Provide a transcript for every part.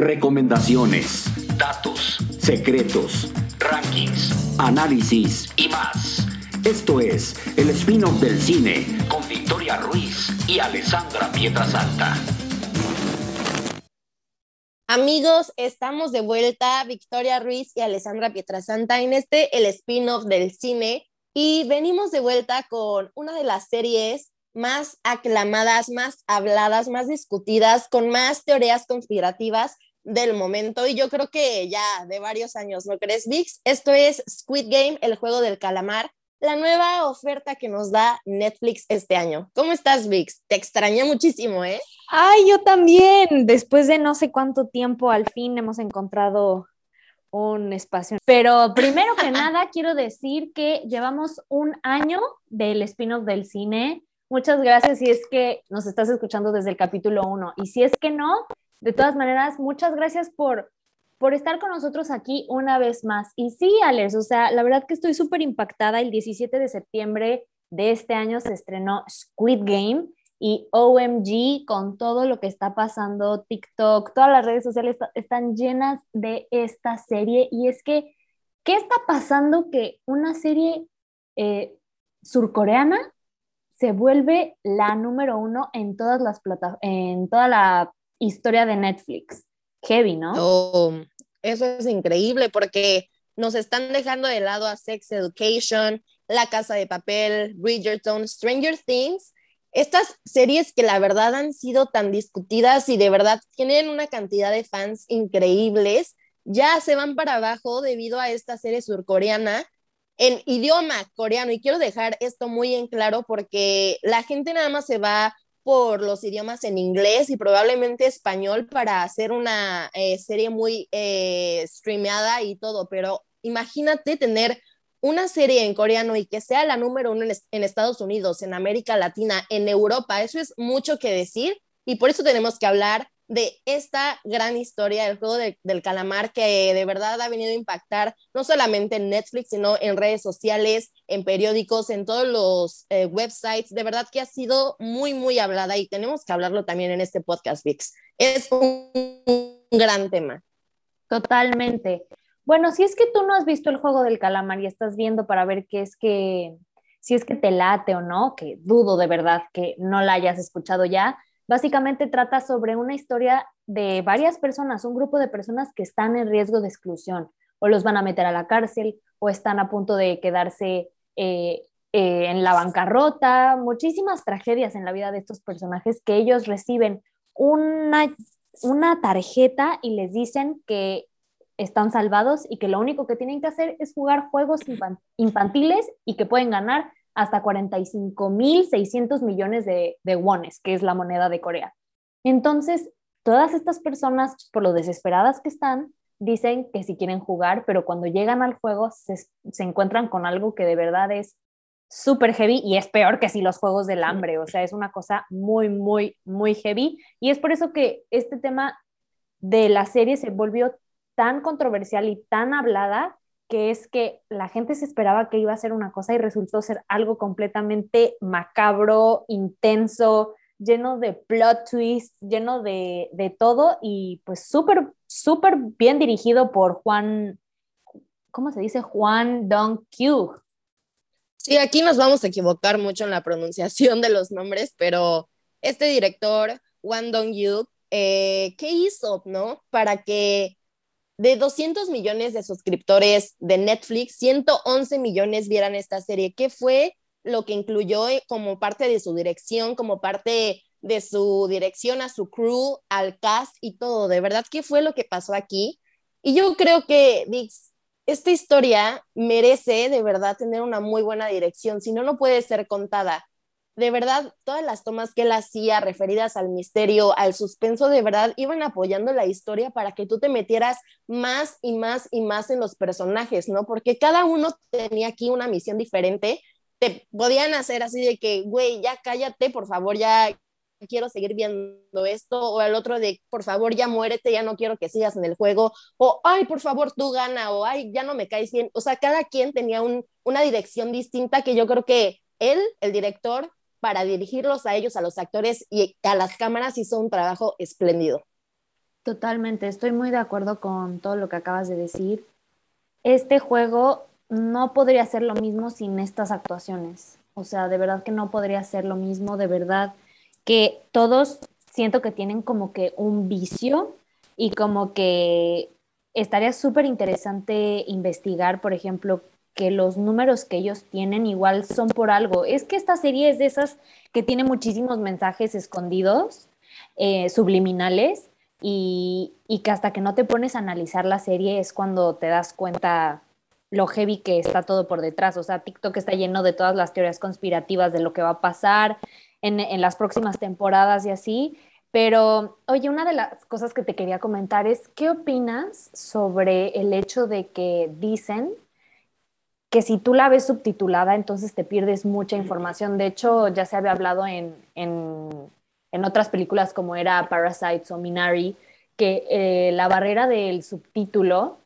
recomendaciones, datos, secretos, rankings, análisis. Y más. Esto es el spin-off del cine. Con Victoria Ruiz y Alessandra Pietrasanta. Amigos, estamos de vuelta, Victoria Ruiz y Alessandra Pietrasanta, en este, el spin-off del cine, y venimos de vuelta con una de las series más aclamadas, más habladas, más discutidas, con más teorías conspirativas del momento y yo creo que ya de varios años, ¿no crees, Vix? Esto es Squid Game, el juego del calamar, la nueva oferta que nos da Netflix este año. ¿Cómo estás, Vix? Te extrañé muchísimo, ¿eh? Ay, yo también. Después de no sé cuánto tiempo, al fin hemos encontrado un espacio. Pero primero que nada, quiero decir que llevamos un año del spin-off del cine. Muchas gracias si es que nos estás escuchando desde el capítulo 1. Y si es que no, de todas maneras, muchas gracias por, por estar con nosotros aquí una vez más. Y sí, Alex, o sea, la verdad que estoy súper impactada. El 17 de septiembre de este año se estrenó Squid Game y OMG con todo lo que está pasando, TikTok, todas las redes sociales están llenas de esta serie. Y es que, ¿qué está pasando que una serie eh, surcoreana se vuelve la número uno en todas las plataformas, en toda la historia de Netflix. Heavy, ¿no? Oh, eso es increíble porque nos están dejando de lado a Sex Education, La Casa de Papel, Bridgerton, Stranger Things. Estas series que la verdad han sido tan discutidas y de verdad tienen una cantidad de fans increíbles, ya se van para abajo debido a esta serie surcoreana en idioma coreano. Y quiero dejar esto muy en claro porque la gente nada más se va por los idiomas en inglés y probablemente español para hacer una eh, serie muy eh, streameada y todo, pero imagínate tener una serie en coreano y que sea la número uno en, Estados Unidos, en América Latina, en Europa, eso es mucho que decir y por eso tenemos que hablar de esta gran historia del juego del calamar que de verdad ha venido a impactar no solamente en Netflix, sino en redes sociales, en periódicos, en todos los eh, websites. De verdad que ha sido muy, muy hablada y tenemos que hablarlo también en este podcast, VIX. Es un, un gran tema. Totalmente. Bueno, si es que tú no has visto el juego del calamar y estás viendo para ver qué es que, si es que te late o no, que dudo de verdad que no la hayas escuchado ya, Básicamente trata sobre una historia de varias personas, un grupo de personas que están en riesgo de exclusión. O los van a meter a la cárcel o están a punto de quedarse eh, eh, en la bancarrota, muchísimas tragedias en la vida de estos personajes que ellos reciben una, una tarjeta y les dicen que están salvados y que lo único que tienen que hacer es jugar juegos infantiles y que pueden ganar hasta 45.600 millones de, de wones, que es la moneda de Corea. Entonces, todas estas personas, por lo desesperadas que están, dicen que si quieren jugar, pero cuando llegan al juego se, se encuentran con algo que de verdad es súper heavy y es peor que si los juegos del hambre, o sea, es una cosa muy, muy, muy heavy. Y es por eso que este tema de la serie se volvió tan controversial y tan hablada que es que la gente se esperaba que iba a ser una cosa y resultó ser algo completamente macabro, intenso, lleno de plot twists, lleno de, todo y pues súper, súper bien dirigido por Juan, ¿cómo se dice? Juan Dong-kyu. Sí, aquí nos vamos a equivocar mucho en la pronunciación de los nombres, pero este director, Juan Dong-kyu, eh, ¿qué hizo, no? Para que de 200 millones de suscriptores de Netflix, 111 millones vieran esta serie. ¿Qué fue lo que incluyó eh, como parte de su dirección, como parte de su dirección a su crew, al cast y todo? De verdad, ¿qué fue lo que pasó aquí? Y yo creo que, Dix, esta historia merece de verdad tener una muy buena dirección, si no, no puede ser contada de verdad, todas las tomas que él hacía referidas al misterio, al suspenso, de verdad iban apoyando la historia para que tú te metieras más y más y más en los personajes, ¿no? Porque cada uno tenía aquí una misión diferente. Te podían hacer así de que, güey, ya cállate, por favor, ya quiero seguir viendo esto, o el otro de, por favor, ya muérete, ya no quiero que sigas en el juego, o, ay, por favor, tú gana, o, ay, ya no me caes bien. O sea, cada quien tenía una dirección distinta que yo creo que él, el director, para dirigirlos a ellos, a los actores y a las cámaras hizo un trabajo espléndido. Totalmente, estoy muy de acuerdo con todo lo que acabas de decir. Este juego no podría ser lo mismo sin estas actuaciones. O sea, de verdad que no podría ser lo mismo, de verdad que todos siento que tienen como que un vicio y como que estaría súper interesante investigar, por ejemplo, que los números que ellos tienen igual son por algo. Es que esta serie es de esas que tiene muchísimos mensajes escondidos, eh, subliminales, y, y, que hasta que no te pones a analizar la serie es cuando te das cuenta lo heavy que está todo por detrás. O sea, TikTok está lleno de todas las teorías conspirativas de lo que va a pasar en, en las próximas temporadas y así. Pero, oye, una de las cosas que te quería comentar es, ¿qué opinas sobre el hecho de que dicen que si tú la ves subtitulada, entonces te pierdes mucha información? De hecho, ya se había hablado en, en, en otras películas como era Parasites o Minari, que eh, la barrera del subtítulo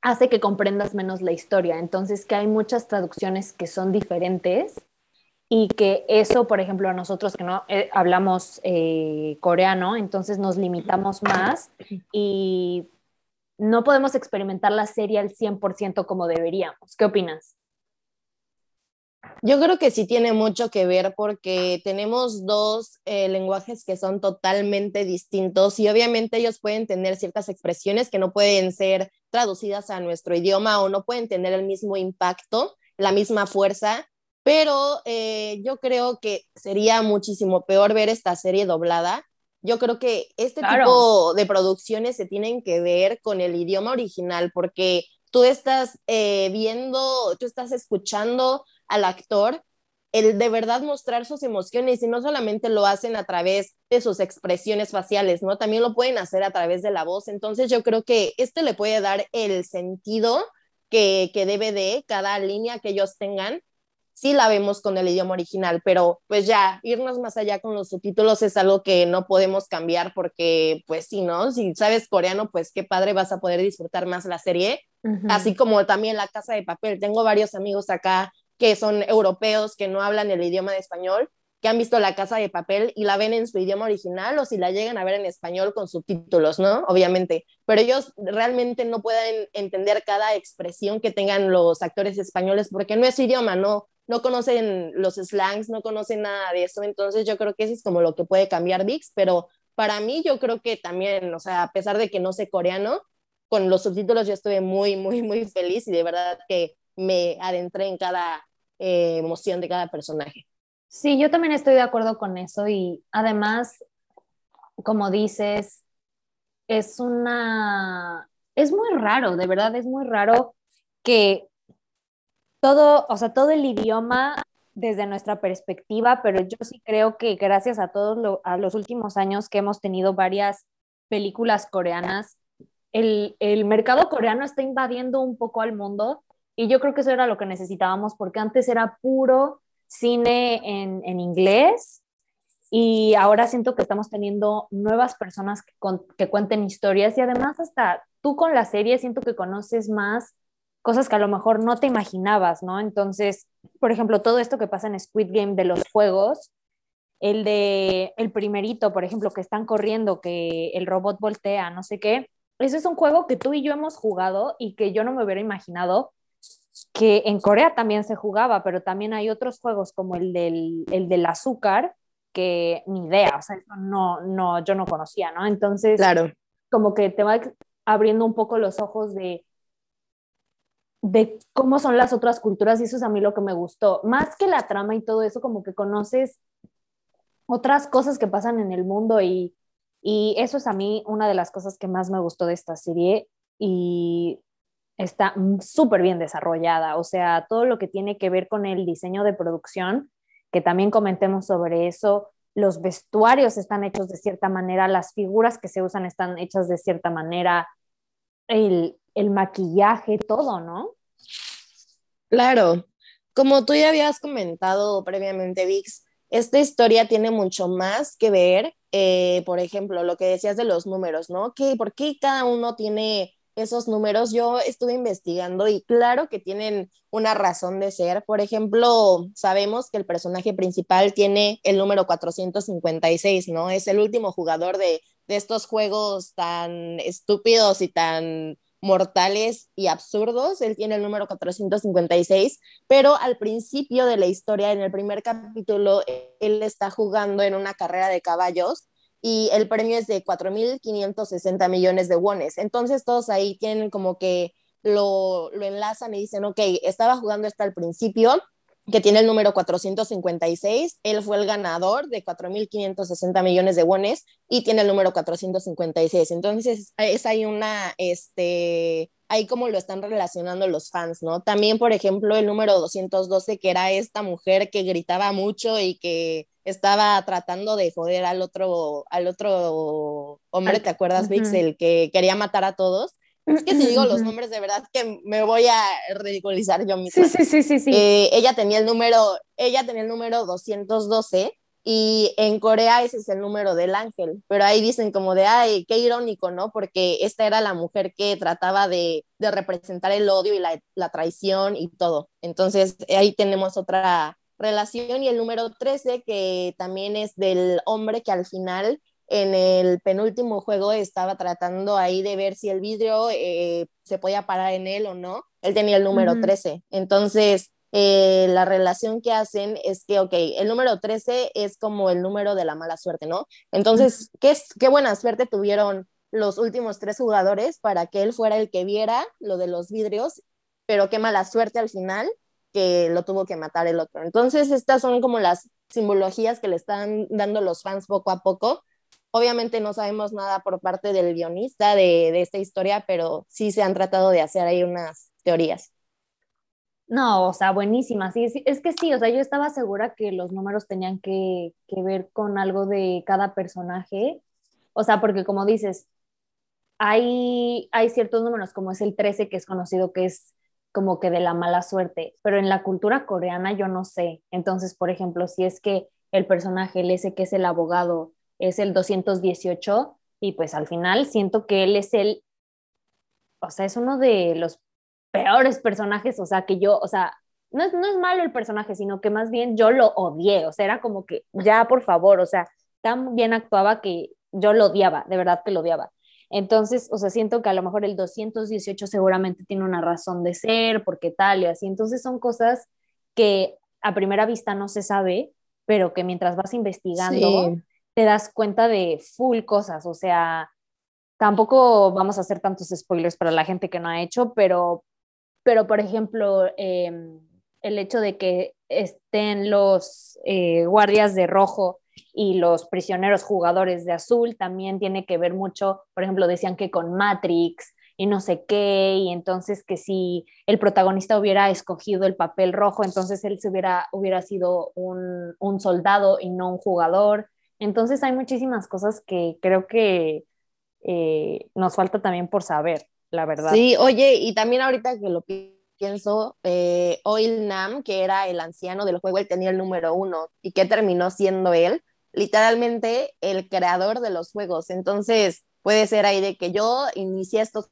hace que comprendas menos la historia. Entonces, que hay muchas traducciones que son diferentes y que eso, por ejemplo, a nosotros que no eh, hablamos eh, coreano, entonces nos limitamos más y no podemos experimentar la serie al 100% como deberíamos. ¿Qué opinas? Yo creo que sí tiene mucho que ver porque tenemos dos eh, lenguajes que son totalmente distintos y obviamente ellos pueden tener ciertas expresiones que no pueden ser traducidas a nuestro idioma o no pueden tener el mismo impacto, la misma fuerza pero eh, yo creo que sería muchísimo peor ver esta serie doblada. Yo creo que este tipo de producciones se tienen que ver con el idioma original, porque tú estás eh, viendo, tú estás escuchando al actor el de verdad mostrar sus emociones y no solamente lo hacen a través de sus expresiones faciales, ¿no? También lo pueden hacer a través de la voz. Entonces yo creo que este le puede dar el sentido que, que debe de cada línea que ellos tengan sí la vemos con el idioma original, pero pues ya irnos más allá con los subtítulos es algo que no podemos cambiar porque pues sí, ¿no? Si sabes coreano, pues qué padre vas a poder disfrutar más la serie, así como también La Casa de Papel. Tengo varios amigos acá que son europeos que no hablan el idioma de español que han visto La Casa de Papel y la ven en su idioma original o si la llegan a ver en español con subtítulos, ¿no? Obviamente, pero ellos realmente no pueden entender cada expresión que tengan los actores españoles porque no es su idioma, no, no conocen los slangs, no conocen nada de eso, entonces yo creo que eso es como lo que puede cambiar VIX, pero para mí yo creo que también, o sea, a pesar de que no sé coreano, con los subtítulos yo estuve muy, muy, muy feliz y de verdad que me adentré en cada eh, emoción de cada personaje. Sí, yo también estoy de acuerdo con eso y además, como dices, es una, es muy raro, de verdad es muy raro que todo, o sea, todo el idioma desde nuestra perspectiva, pero yo sí creo que gracias a todos a los últimos años que hemos tenido varias películas coreanas, el, el, mercado coreano está invadiendo un poco al mundo y yo creo que eso era lo que necesitábamos porque antes era puro cine en, en inglés y ahora siento que estamos teniendo nuevas personas que, que cuenten historias y además hasta tú con la serie siento que conoces más cosas que a lo mejor no te imaginabas, ¿no? Entonces, por ejemplo, todo esto que pasa en Squid Game de los juegos, el de el primerito, por ejemplo, que están corriendo, que el robot voltea, no sé qué, ese es un juego que tú y yo hemos jugado y que yo no me hubiera imaginado que en Corea también se jugaba, pero también hay otros juegos como el del, el del azúcar, que ni idea, o sea, no, no, yo no conocía, ¿no? Entonces, claro. como que te va abriendo un poco los ojos de de cómo son las otras culturas y eso es a mí lo que me gustó. Más que la trama y todo eso, como que conoces otras cosas que pasan en el mundo y, y eso es a mí una de las cosas que más me gustó de esta serie y está súper bien desarrollada. O sea, todo lo que tiene que ver con el diseño de producción, que también comentemos sobre eso, los vestuarios están hechos de cierta manera, las figuras que se usan están hechas de cierta manera, el, el maquillaje, todo, ¿no? Claro, como tú ya habías comentado previamente, Vix, esta historia tiene mucho más que ver, eh, por ejemplo, lo que decías de los números, ¿no? ¿Qué, ¿Por qué cada uno tiene esos números? Yo estuve investigando y claro que tienen una razón de ser. Por ejemplo, sabemos que el personaje principal tiene el número 456, ¿no? Es el último jugador de de estos juegos tan estúpidos y tan mortales y absurdos. Él tiene el número 456, pero al principio de la historia, en el primer capítulo, él está jugando en una carrera de caballos y el premio es de 4.560 millones de wones. Entonces todos ahí tienen como que lo, lo enlazan y dicen, ok, estaba jugando hasta el principio, que tiene el número 456. Él fue el ganador de 4.560 millones de wones y tiene el número 456. Entonces, es ahí una, este, ahí como lo están relacionando los fans, ¿no? También, por ejemplo, el número 212, que era esta mujer que gritaba mucho y que estaba tratando de joder al otro, al otro hombre, ¿te acuerdas, Vix? El que quería matar a todos. Es que si digo los nombres de verdad que me voy a ridiculizar yo misma. Sí, sí, sí, sí. Eh, ella tenía el número, ella tenía el número 212 y en Corea ese es el número del ángel, pero ahí dicen como de, ay, qué irónico, ¿no? Porque esta era la mujer que trataba de, de representar el odio y la, la, traición y todo. Entonces ahí tenemos otra relación y el número 13 que también es del hombre que al final en el penúltimo juego estaba tratando ahí de ver si el vidrio eh, se podía parar en él o no. Él tenía el número 13. Entonces, eh, la relación que hacen es que, ok, el número 13 es como el número de la mala suerte, ¿no? Entonces, ¿qué, qué buena suerte tuvieron los últimos tres jugadores para que él fuera el que viera lo de los vidrios, pero qué mala suerte al final que lo tuvo que matar el otro. Entonces, estas son como las simbologías que le están dando los fans poco a poco Obviamente no sabemos nada por parte del guionista de, de, esta historia, pero sí se han tratado de hacer ahí unas teorías. No, o sea, buenísimas. Sí, es que sí, o sea, yo estaba segura que los números tenían que, que ver con algo de cada personaje. O sea, porque como dices, hay, hay ciertos números, como es el 13, que es conocido que es como que de la mala suerte, pero en la cultura coreana yo no sé. Entonces, por ejemplo, si es que el personaje, el ese que es el abogado, es el 218 y pues al final siento que él es el, o sea, es uno de los peores personajes, o sea, que yo, o sea, no es, no es malo el personaje, sino que más bien yo lo odié, o sea, era como que, ya, por favor, o sea, tan bien actuaba que yo lo odiaba, de verdad que lo odiaba. Entonces, o sea, siento que a lo mejor el 218 seguramente tiene una razón de ser, porque tal y así. Entonces son cosas que a primera vista no se sabe, pero que mientras vas investigando, te das cuenta de full cosas, o sea, tampoco vamos a hacer tantos spoilers para la gente que no ha hecho, pero, pero por ejemplo, em, el hecho de que estén los eh, guardias de rojo y los prisioneros jugadores de azul también tiene que ver mucho, por ejemplo, decían que con Matrix y no sé qué, y entonces que si el protagonista hubiera escogido el papel rojo, entonces él se hubiera, hubiera sido un, un soldado y no un jugador. Entonces hay muchísimas cosas que creo que eh, nos falta también por saber, la verdad. Sí, oye, y también ahorita que lo pienso, eh, Oil Nam, que era el anciano del juego, él tenía el número uno y que terminó siendo él, literalmente el creador de los juegos. Entonces puede ser ahí de que yo inicié estos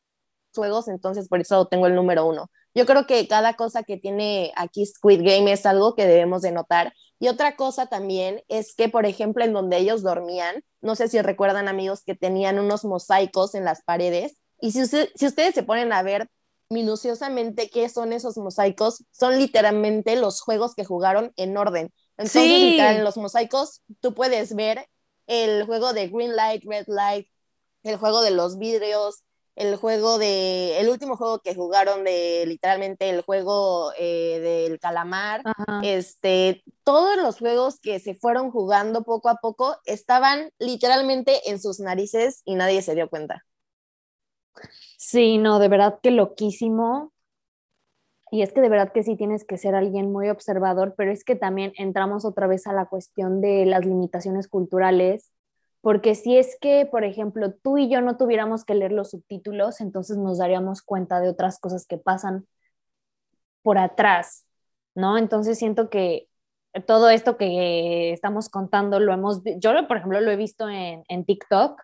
juegos, entonces por eso tengo el número uno. Yo creo que cada cosa que tiene aquí Squid Game es algo que debemos de notar. Y otra cosa también es que, por ejemplo, en donde ellos dormían, no sé si recuerdan amigos que tenían unos mosaicos en las paredes. Y si, si ustedes se ponen a ver minuciosamente qué son esos mosaicos, son literalmente los juegos que jugaron en orden. Entonces, sí. en los mosaicos tú puedes ver el juego de Green Light, Red Light, el juego de los vidrios, el juego de, el último juego que jugaron de literalmente el juego eh, del calamar, Ajá. este, todos los juegos que se fueron jugando poco a poco estaban literalmente en sus narices y nadie se dio cuenta. Sí, no, de verdad que loquísimo. Y es que de verdad que sí tienes que ser alguien muy observador, pero es que también entramos otra vez a la cuestión de las limitaciones culturales porque si es que, por ejemplo, tú y yo no tuviéramos que leer los subtítulos, entonces nos daríamos cuenta de otras cosas que pasan por atrás, ¿no? Entonces siento que todo esto que estamos contando lo hemos, yo por ejemplo lo he visto en, en TikTok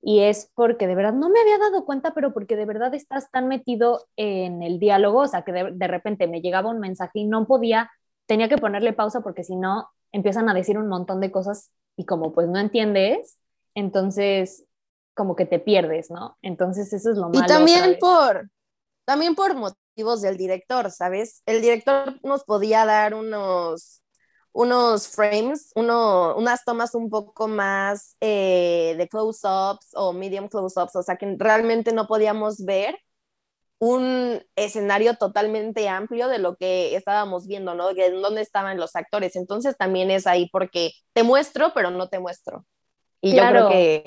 y es porque de verdad no me había dado cuenta, pero porque de verdad estás tan metido en el diálogo, o sea, que de, de repente me llegaba un mensaje y no podía, tenía que ponerle pausa porque si no empiezan a decir un montón de cosas y como pues no entiendes, entonces como que te pierdes, ¿no? Entonces eso es lo malo. Y también por, también por motivos del director, ¿sabes? El director nos podía dar unos, unos frames, uno, unas tomas un poco más eh, de close-ups o medium close-ups, o sea que realmente no podíamos ver un escenario totalmente amplio de lo que estábamos viendo, ¿no? De dónde estaban los actores. Entonces también es ahí porque te muestro, pero no te muestro. Y yo creo que,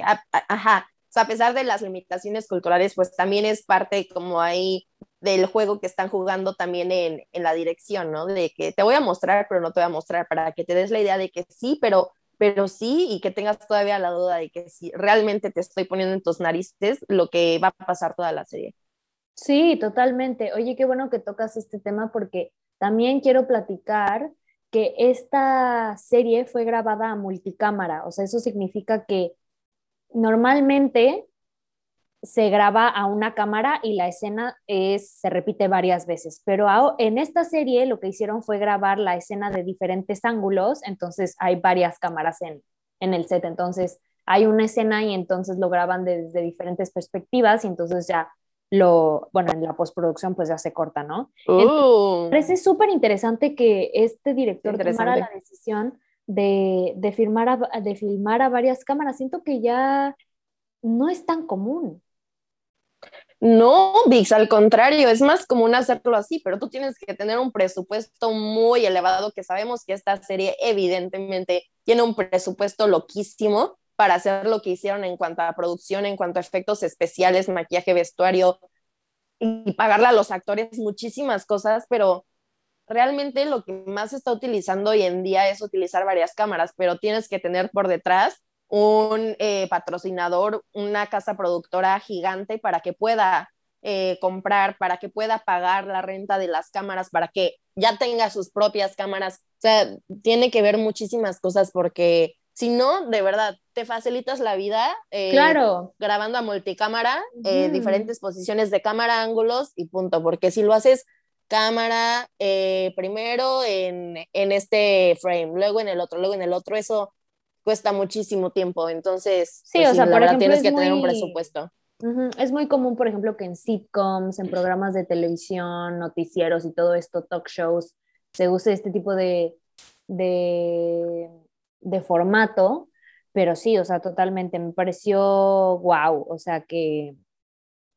ajá, a pesar de las limitaciones culturales, pues también es parte como ahí del juego que están jugando también en, en, la dirección, ¿no? De que te voy a mostrar, pero no te voy a mostrar, para que te des la idea de que sí, pero, pero sí, y que tengas todavía la duda de que si realmente te estoy poniendo en tus narices lo que va a pasar toda la serie. Sí, totalmente. Oye, qué bueno que tocas este tema porque también quiero platicar que esta serie fue grabada a multicámara, o sea, eso significa que normalmente se graba a una cámara y la escena es, se repite varias veces, pero en esta serie lo que hicieron fue grabar la escena de diferentes ángulos, entonces hay varias cámaras en, en el set, entonces hay una escena y entonces lo graban desde diferentes perspectivas y entonces ya lo, bueno, en la postproducción pues ya se corta, ¿no? Uh. parece súper interesante que este director tomara la decisión de, de, filmar a, de filmar a varias cámaras. Siento que ya no es tan común. No, Vix, al contrario, es más común hacerlo así, pero tú tienes que tener un presupuesto muy elevado, que sabemos que esta serie evidentemente tiene un presupuesto loquísimo para hacer lo que hicieron en cuanto a producción, en cuanto a efectos especiales, maquillaje, vestuario, y pagarle a los actores muchísimas cosas, pero realmente lo que más se está utilizando hoy en día es utilizar varias cámaras, pero tienes que tener por detrás un eh, patrocinador, una casa productora gigante para que pueda eh, comprar, para que pueda pagar la renta de las cámaras, para que ya tenga sus propias cámaras. O sea, tiene que ver muchísimas cosas porque si no, de verdad, te facilitas la vida eh, claro. grabando a multicámara, diferentes posiciones de cámara, ángulos y punto, porque si lo haces cámara, eh, primero en, este frame, luego en el otro, luego en el otro, eso cuesta muchísimo tiempo. Entonces, sí, pues o sea, por tienes que tener un presupuesto. Es muy común, por ejemplo, que en sitcoms, en programas de televisión, noticieros y todo esto, talk shows, se use este tipo de, de, de formato, pero sí, o sea, totalmente, me pareció wow, o sea, que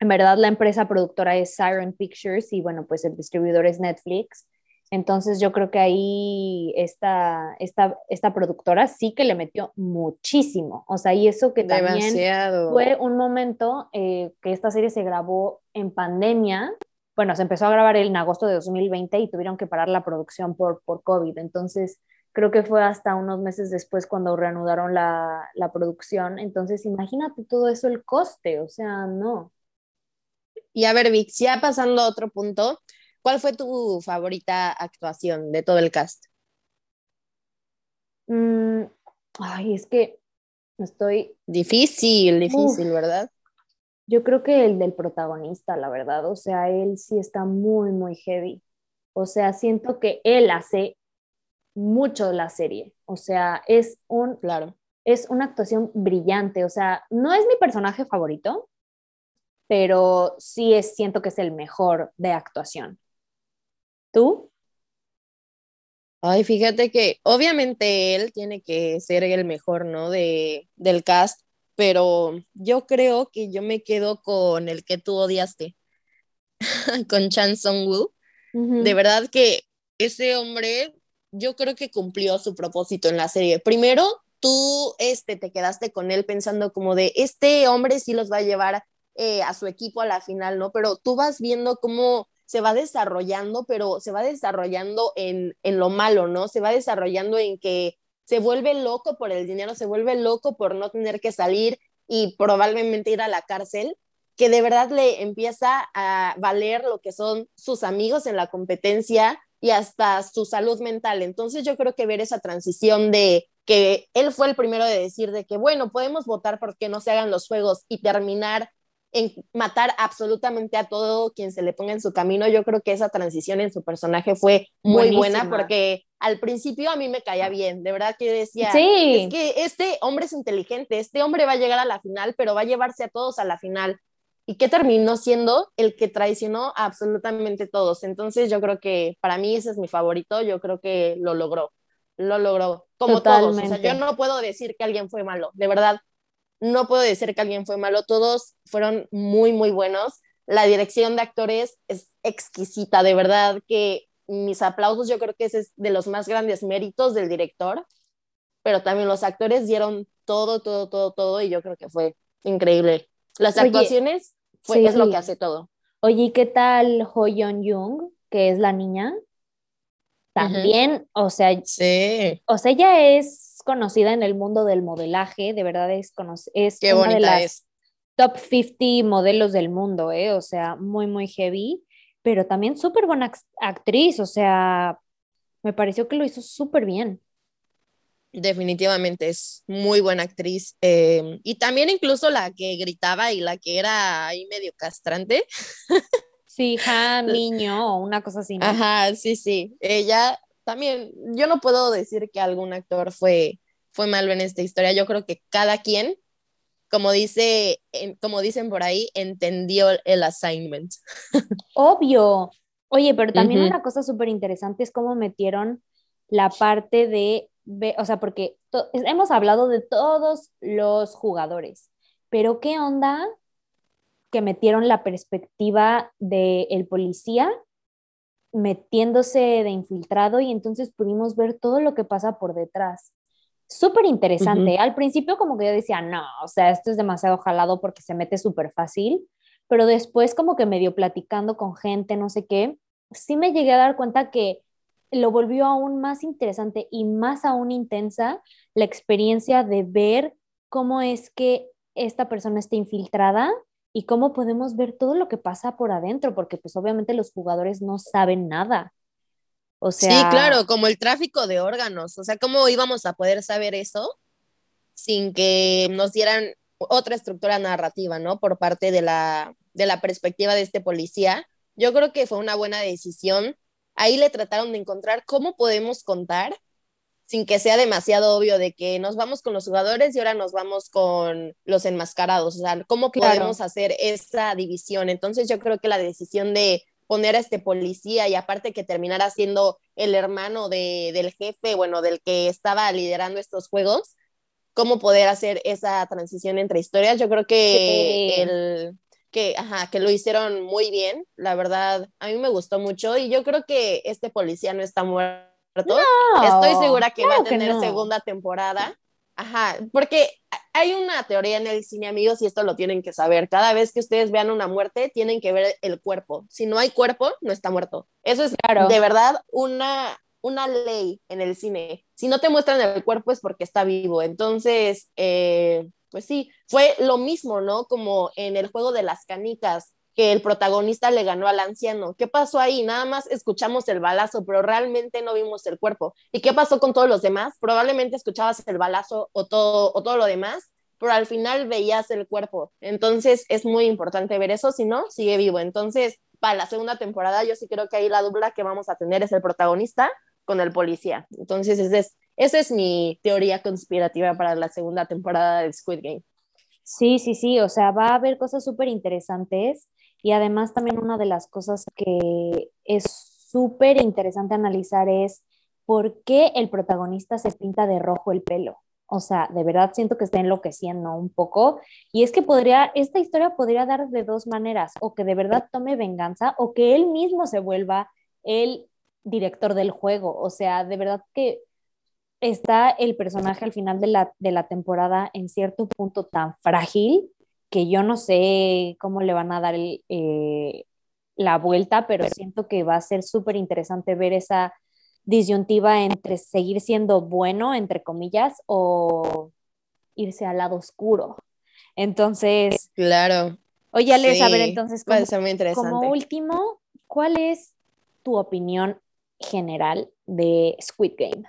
en verdad, la empresa productora es Siren Pictures y bueno, pues el distribuidor es Netflix. Entonces yo creo que ahí esta, esta, esta productora sí que le metió muchísimo. O sea, y eso que también fue un momento eh, que esta serie se grabó en pandemia. Bueno, se empezó a grabar en agosto de 2020 y tuvieron que parar la producción por, por COVID. Entonces creo que fue hasta unos meses después cuando reanudaron la, la producción. Entonces imagínate todo eso, el coste. O sea, no. Y a ver, Vic, ya pasando a otro punto, ¿cuál fue tu favorita actuación de todo el cast? Mm, ay, es que estoy... Difícil, difícil, ¿verdad? Yo creo que el del protagonista, la verdad, o sea, él sí está muy, muy heavy. O sea, siento que él hace mucho la serie. O sea, es un... Claro. Es una actuación brillante. O sea, no es mi personaje favorito, pero sí es, siento que es el mejor de actuación. ¿Tú? Ay, fíjate que obviamente él tiene que ser el mejor, ¿no? De, del cast, pero yo creo que yo me quedo con el que tú odiaste, con Chan Song-woo. De verdad que ese hombre, yo creo que cumplió su propósito en la serie. Primero, tú este, te quedaste con él pensando como de, este hombre sí los va a llevar eh, a su equipo a la final, ¿no? Pero tú vas viendo cómo se va desarrollando, pero se va desarrollando en, en lo malo, ¿no? Se va desarrollando en que se vuelve loco por el dinero, se vuelve loco por no tener que salir y probablemente ir a la cárcel, que de verdad le empieza a valer lo que son sus amigos en la competencia y hasta su salud mental. Entonces yo creo que ver esa transición de que él fue el primero de decir de que, bueno, podemos votar porque no se hagan los juegos y terminar en matar absolutamente a todo quien se le ponga en su camino. Yo creo que esa transición en su personaje fue muy buena porque al principio a mí me caía bien, de verdad que decía, es que este hombre es inteligente, este hombre va a llegar a la final, pero va a llevarse a todos a la final. ¿Y qué terminó siendo? El que traicionó a absolutamente todos. Entonces yo creo que para mí ese es mi favorito, yo creo que lo logró, lo logró, como todos. O sea, yo no puedo decir que alguien fue malo, de verdad, no puedo decir que alguien fue malo, todos fueron muy, muy buenos. La dirección de actores es exquisita, de verdad que mis aplausos, yo creo que ese es de los más grandes méritos del director, pero también los actores dieron todo, todo, todo, todo y yo creo que fue increíble. Las actuaciones fue, es lo que hace todo. Oye, ¿qué tal Ho Yeon Jung, que es la niña? También, o sea, sí. o sea, ella es conocida en el mundo del modelaje, de verdad es, es una de las top 50 modelos del mundo, ¿eh? o sea, muy, muy heavy, pero también súper buena actriz, o sea, me pareció que lo hizo súper bien. Definitivamente es muy buena actriz. Em, y también incluso la que gritaba y la que era ahí medio castrante. Sí, ja, niño, o una cosa así. Ajá, sí, sí. Ella también, yo no puedo decir que algún actor fue, fue malo en esta historia. Yo creo que cada quien, como, dice, como dicen por ahí, entendió el assignment. Obvio. Oye, pero también una cosa súper interesante es cómo metieron la parte de, o sea, porque hemos hablado de todos los jugadores, pero ¿qué onda que metieron la perspectiva del policía metiéndose de infiltrado y entonces pudimos ver todo lo que pasa por detrás. Súper interesante. Al principio como que yo decía, no, o sea, esto es demasiado jalado porque se mete súper fácil, pero después como que medio platicando con gente, no sé qué, sí me llegué a dar cuenta que lo volvió aún más interesante y más aún intensa la experiencia de ver cómo es que esta persona está infiltrada y cómo podemos ver todo lo que pasa por adentro, porque pues obviamente los jugadores no saben nada. O sea, sí, claro, como el tráfico de órganos, o sea, ¿cómo íbamos a poder saber eso sin que nos dieran otra estructura narrativa, ¿no? Por parte de la, de la perspectiva de este policía. Yo creo que fue una buena decisión. Ahí le trataron de encontrar cómo podemos contar sin que sea demasiado obvio de que nos vamos con los jugadores y ahora nos vamos con los enmascarados. O sea, ¿cómo podemos hacer esa división? Entonces yo creo que la decisión de poner a este policía y aparte que terminara siendo el hermano de, del jefe, bueno, del que estaba liderando estos juegos, cómo poder hacer esa transición entre historias. Yo creo que el que, ajá, que lo hicieron muy bien, la verdad, a mí me gustó mucho y yo creo que este policía no está muerto Estoy segura que va a tener segunda temporada. Ajá, porque hay una teoría en el cine, amigos, y esto lo tienen que saber. Cada vez que ustedes vean una muerte, tienen que ver el cuerpo. Si no hay cuerpo, no está muerto. Eso es claro. de verdad una, una ley en el cine. Si no te muestran el cuerpo es porque está vivo. Entonces, eh, pues sí, fue lo mismo, ¿no? Como en el juego de las canicas que el protagonista le ganó al anciano. ¿Qué pasó ahí? Nada más escuchamos el balazo, pero realmente no vimos el cuerpo. ¿Y qué pasó con todos los demás? Probablemente escuchabas el balazo o todo, o todo lo demás, pero al final veías el cuerpo. Entonces es muy importante ver eso, si no, sigue vivo. Entonces, para la segunda temporada, yo sí creo que ahí la dupla que vamos a tener es el protagonista con el policía. Entonces, esa es, esa es mi teoría conspirativa para la segunda temporada de Squid Game. Sí, sí, sí, o sea, va a haber cosas súper interesantes y además también una de las cosas que es súper interesante analizar es por qué el protagonista se pinta de rojo el pelo. O sea, de verdad siento que está enloqueciendo un poco. Y es que podría, esta historia podría dar de dos maneras, o que de verdad tome venganza, o que él mismo se vuelva el director del juego. O sea, de verdad que está el personaje al final de la, de la temporada en cierto punto tan frágil que yo no sé cómo le van a dar eh, la vuelta, pero siento que va a ser súper interesante ver esa disyuntiva entre seguir siendo bueno, entre comillas, o irse al lado oscuro. Entonces, claro. Oye, Alex, a ver, entonces, como último, ¿cuál es tu opinión general de Squid Game?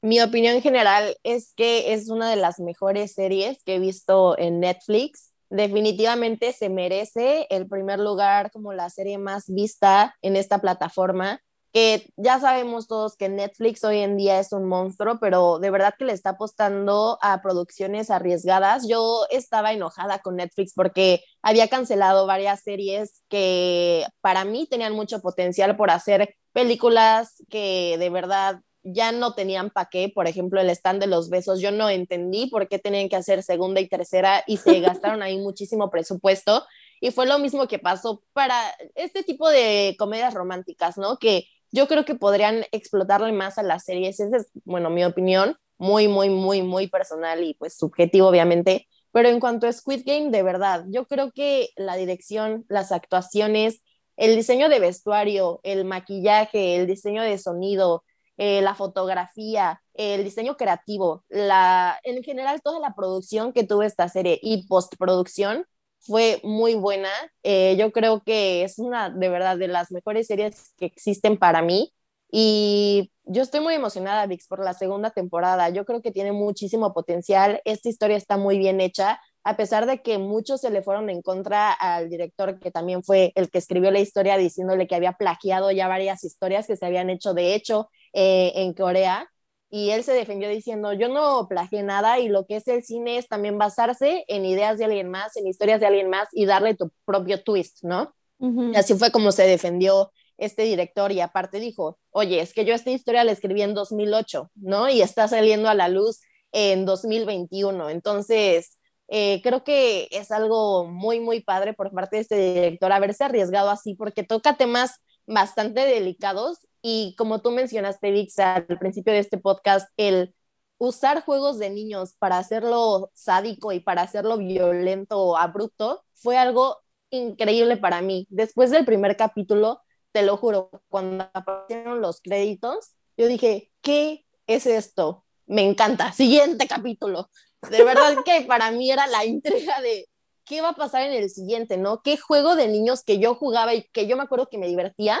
Mi opinión general es que es una de las mejores series que he visto en Netflix. Definitivamente se merece el primer lugar como la serie más vista en esta plataforma que ya sabemos todos que Netflix hoy en día es un monstruo, pero de verdad que le está apostando a producciones arriesgadas. Yo estaba enojada con Netflix porque había cancelado varias series que para mí tenían mucho potencial por hacer películas que de verdad ya no tenían para qué, por ejemplo, el stand de los besos, yo no entendí por qué tenían que hacer segunda y tercera y se gastaron ahí muchísimo presupuesto. Y fue lo mismo que pasó para este tipo de comedias románticas, ¿no? Que yo creo que podrían explotarle más a las series. Esa es, bueno, mi opinión, muy, muy, muy, muy personal y pues subjetivo, obviamente. Pero en cuanto a Squid Game, de verdad, yo creo que la dirección, las actuaciones, el diseño de vestuario, el maquillaje, el diseño de sonido, eh, la fotografía, el diseño creativo, la, en general toda la producción que tuvo esta serie y postproducción fue muy buena. Eh, yo creo que es una de verdad de las mejores series que existen para mí. Y yo estoy muy emocionada, Vix, por la segunda temporada. Yo creo que tiene muchísimo potencial. Esta historia está muy bien hecha, a pesar de que muchos se le fueron en contra al director, que también fue el que escribió la historia, diciéndole que había plagiado ya varias historias que se habían hecho, de hecho, eh, en Corea y él se defendió diciendo, yo no plagié nada y lo que es el cine es también basarse en ideas de alguien más, en historias de alguien más y darle tu propio twist, ¿no? Y así fue como se defendió este director y aparte dijo, oye, es que yo esta historia la escribí en 2008, ¿no? Y está saliendo a la luz en 2021. Entonces, eh, creo que es algo muy, muy padre por parte de este director haberse arriesgado así porque toca temas bastante delicados y como tú mencionaste, Vix, al principio de este podcast, el usar juegos de niños para hacerlo sádico y para hacerlo violento o abrupto fue algo increíble para mí. Después del primer capítulo, te lo juro, cuando aparecieron los créditos, yo dije, ¿qué es esto? Me encanta. Siguiente capítulo. De verdad que para mí era la intriga de qué va a pasar en el siguiente, ¿no? ¿Qué juego de niños que yo jugaba y que yo me acuerdo que me divertía?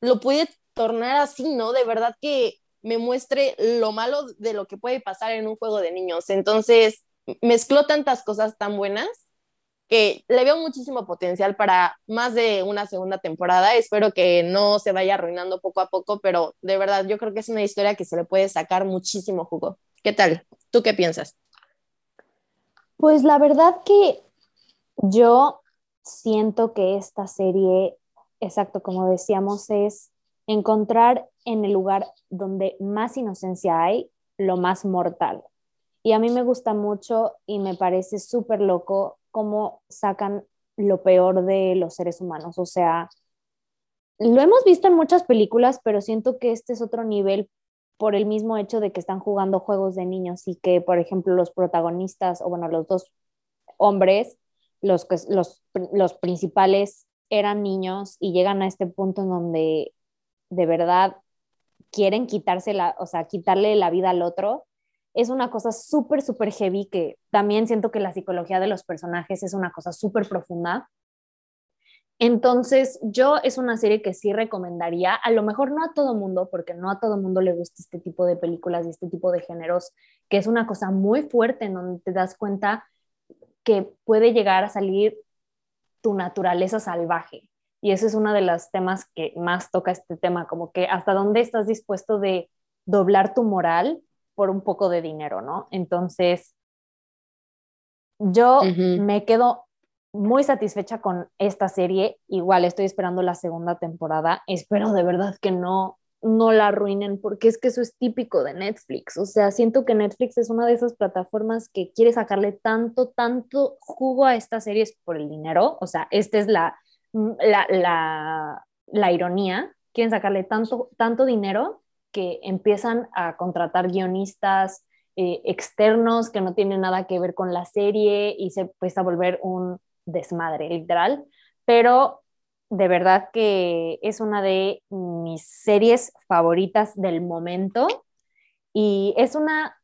Lo pude tornar así, ¿no? De verdad que me muestre lo malo de lo que puede pasar en un juego de niños. Entonces, mezcló tantas cosas tan buenas que le veo muchísimo potencial para más de una segunda temporada. Espero que no se vaya arruinando poco a poco, pero de verdad yo creo que es una historia que se le puede sacar muchísimo jugo. ¿Qué tal? ¿Tú qué piensas? Pues la verdad que yo siento que esta serie, exacto como decíamos, es encontrar en el lugar donde más inocencia hay, lo más mortal. Y a mí me gusta mucho y me parece súper loco cómo sacan lo peor de los seres humanos. O sea, lo hemos visto en muchas películas, pero siento que este es otro nivel por el mismo hecho de que están jugando juegos de niños y que, por ejemplo, los protagonistas, o bueno, los dos hombres, los, los, los principales eran niños y llegan a este punto en donde de verdad quieren quitarse la, o sea, quitarle la vida al otro, es una cosa súper, súper heavy que también siento que la psicología de los personajes es una cosa súper profunda. Entonces, yo es una serie que sí recomendaría, a lo mejor no a todo mundo, porque no a todo mundo le gusta este tipo de películas y este tipo de géneros, que es una cosa muy fuerte en donde te das cuenta que puede llegar a salir tu naturaleza salvaje. Y ese es uno de los temas que más toca este tema, como que hasta dónde estás dispuesto de doblar tu moral por un poco de dinero, ¿no? Entonces, yo me quedo muy satisfecha con esta serie. Igual estoy esperando la segunda temporada. Espero de verdad que no no la arruinen porque es que eso es típico de Netflix. O sea, siento que Netflix es una de esas plataformas que quiere sacarle tanto, tanto jugo a estas series por el dinero. O sea, esta es la Mm, la, la, ironía, quieren sacarle tanto, tanto dinero que empiezan a contratar guionistas eh, externos que no tienen nada que ver con la serie y se empieza a volver un desmadre, literal. Pero de verdad que es una de mis series favoritas del momento y es una,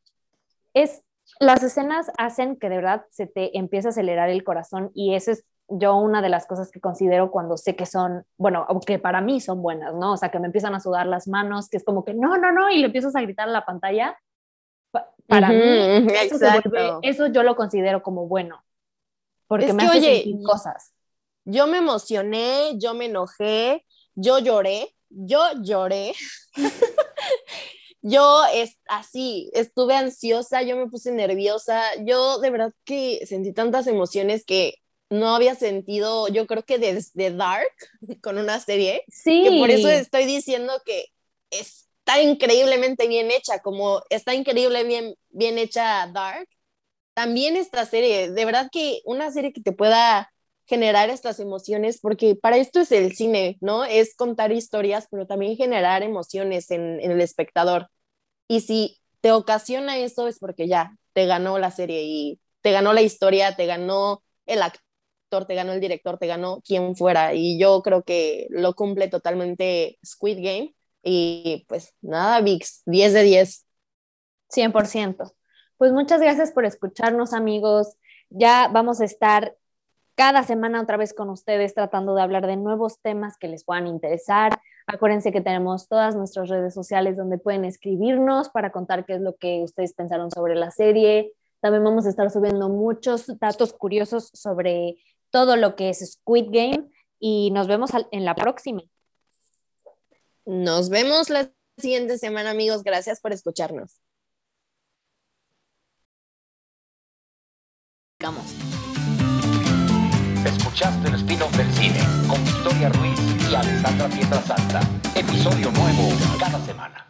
es, las escenas hacen que de verdad se te empiece a acelerar el corazón y eso es yo una de las cosas que considero cuando sé que son, bueno, aunque para mí son buenas, ¿no? O sea, que me empiezan a sudar las manos, que es como que no, no, no, y le empiezas a gritar a la pantalla. Para mí, eso, yo lo considero como bueno, porque me hace sentir cosas. Yo me emocioné, yo me enojé, yo lloré, yo lloré. yo es así, estuve ansiosa, yo me puse nerviosa, yo de verdad que sentí tantas emociones que no había sentido, yo creo que desde Dark, con una serie, sí. que por eso estoy diciendo que está increíblemente bien hecha, como está increíble bien, bien hecha Dark, también esta serie, de verdad que una serie que te pueda generar estas emociones, porque para esto es el cine, ¿no? Es contar historias, pero también generar emociones en, en el espectador. Y si te ocasiona eso es porque ya te ganó la serie y te ganó la historia, te ganó el actor te ganó el director, te ganó quien fuera. Y yo creo que lo cumple totalmente Squid Game. Y pues nada, VIX, 10 de 10. 100%. Pues muchas gracias por escucharnos, amigos. Ya vamos a estar cada semana otra vez con ustedes tratando de hablar de nuevos temas que les puedan interesar. Acuérdense que tenemos todas nuestras redes sociales donde pueden escribirnos para contar qué es lo que ustedes pensaron sobre la serie. También vamos a estar subiendo muchos datos curiosos sobre todo lo que es Squid Game y nos vemos en la próxima. Nos vemos la siguiente semana, amigos. Gracias por escucharnos. Escuchaste el spin-off del cine con Victoria Ruiz y Alessandra Pietrasanta. Episodio nuevo cada semana.